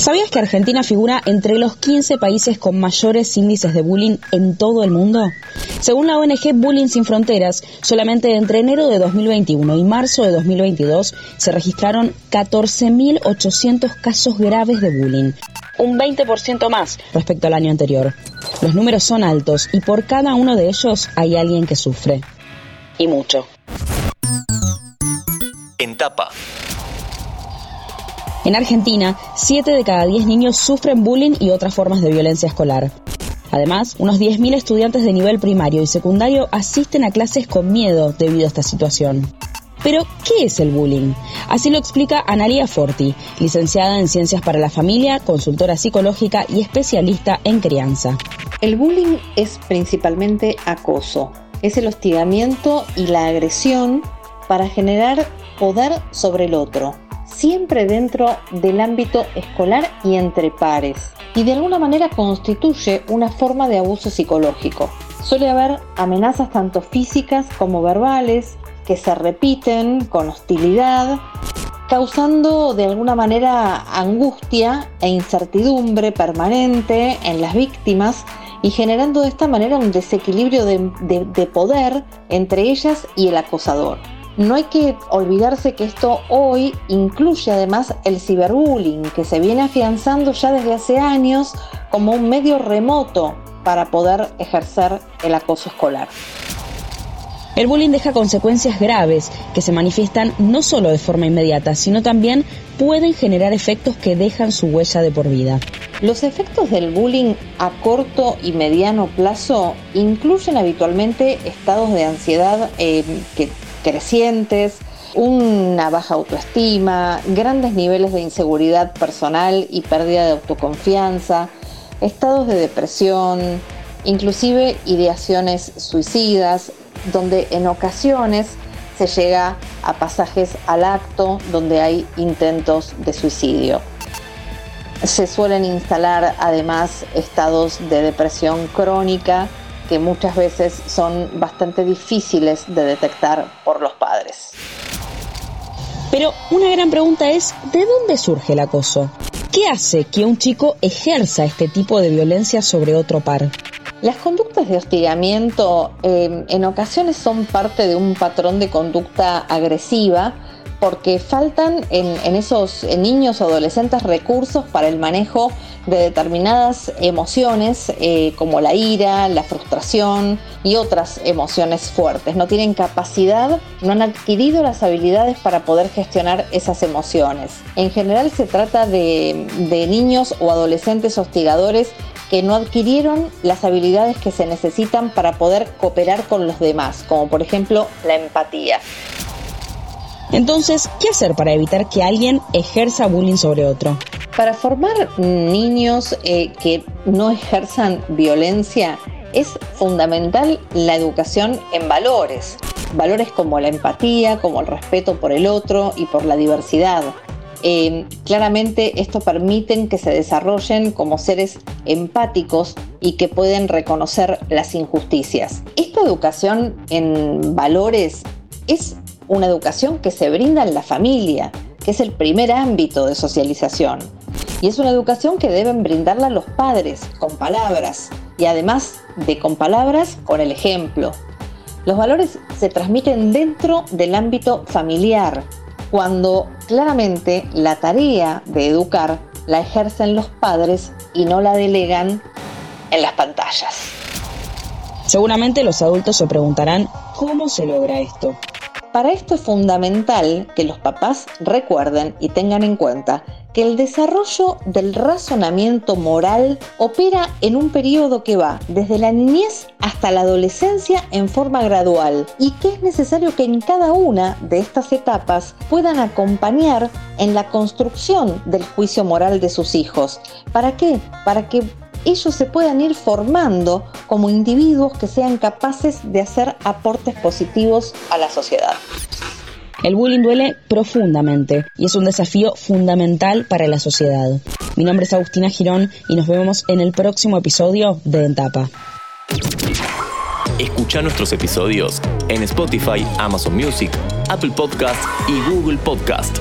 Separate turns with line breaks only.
¿Sabías que Argentina figura entre los 15 países con mayores índices de bullying en todo el mundo? Según la ONG Bullying Sin Fronteras, solamente entre enero de 2021 y marzo de 2022 se registraron 14.800 casos graves de bullying, un 20% más respecto al año anterior. Los números son altos y por cada uno de ellos hay alguien que sufre. Y mucho.
En tapa.
En Argentina, 7 de cada 10 niños sufren bullying y otras formas de violencia escolar. Además, unos 10.000 estudiantes de nivel primario y secundario asisten a clases con miedo debido a esta situación. Pero, ¿qué es el bullying? Así lo explica Analia Forti, licenciada en Ciencias para la Familia, consultora psicológica y especialista en crianza.
El bullying es principalmente acoso. Es el hostigamiento y la agresión para generar poder sobre el otro, siempre dentro del ámbito escolar y entre pares, y de alguna manera constituye una forma de abuso psicológico. Suele haber amenazas tanto físicas como verbales que se repiten con hostilidad, causando de alguna manera angustia e incertidumbre permanente en las víctimas y generando de esta manera un desequilibrio de, de poder entre ellas y el acosador. No hay que olvidarse que esto hoy incluye además el ciberbullying, que se viene afianzando ya desde hace años como un medio remoto para poder ejercer el acoso escolar.
El bullying deja consecuencias graves que se manifiestan no solo de forma inmediata, sino también pueden generar efectos que dejan su huella de por vida.
Los efectos del bullying a corto y mediano plazo incluyen habitualmente estados de ansiedad eh, que crecientes, una baja autoestima, grandes niveles de inseguridad personal y pérdida de autoconfianza, estados de depresión, inclusive ideaciones suicidas, donde en ocasiones se llega a pasajes al acto donde hay intentos de suicidio. Se suelen instalar además estados de depresión crónica que muchas veces son bastante difíciles de detectar por los padres.
Pero una gran pregunta es, ¿de dónde surge el acoso? ¿Qué hace que un chico ejerza este tipo de violencia sobre otro par?
Las conductas de hostigamiento eh, en ocasiones son parte de un patrón de conducta agresiva porque faltan en, esos niños o adolescentes recursos para el manejo de determinadas emociones eh, como la ira, la frustración y otras emociones fuertes. No tienen capacidad, no han adquirido las habilidades para poder gestionar esas emociones. En general se trata de, de niños o adolescentes hostigadores que no adquirieron las habilidades que se necesitan para poder cooperar con los demás, como por ejemplo la empatía.
Entonces, ¿qué hacer para evitar que alguien ejerza bullying sobre otro?
Para formar niños eh, que no ejerzan violencia es fundamental la educación en valores. Valores como la empatía, como el respeto por el otro y por la diversidad. Eh, claramente esto permite que se desarrollen como seres empáticos y que pueden reconocer las injusticias. Esta educación en valores es una educación que se brinda en la familia, que es el primer ámbito de socialización. Y es una educación que deben brindarla los padres con palabras y además de con palabras, con el ejemplo. Los valores se transmiten dentro del ámbito familiar, cuando claramente la tarea de educar la ejercen los padres y no la delegan en las pantallas.
Seguramente los adultos se preguntarán cómo se logra esto.
Para esto es fundamental que los papás recuerden y tengan en cuenta que el desarrollo del razonamiento moral opera en un periodo que va desde la niñez hasta la adolescencia en forma gradual y que es necesario que en cada una de estas etapas puedan acompañar en la construcción del juicio moral de sus hijos. ¿Para qué? Para que ellos se puedan ir formando como individuos que sean capaces de hacer aportes positivos a la sociedad.
El bullying duele profundamente y es un desafío fundamental para la sociedad. Mi nombre es Agustina Girón y nos vemos en el próximo episodio de Entapa.
Escucha nuestros episodios en Spotify, Amazon Music, Apple Podcast y Google Podcast.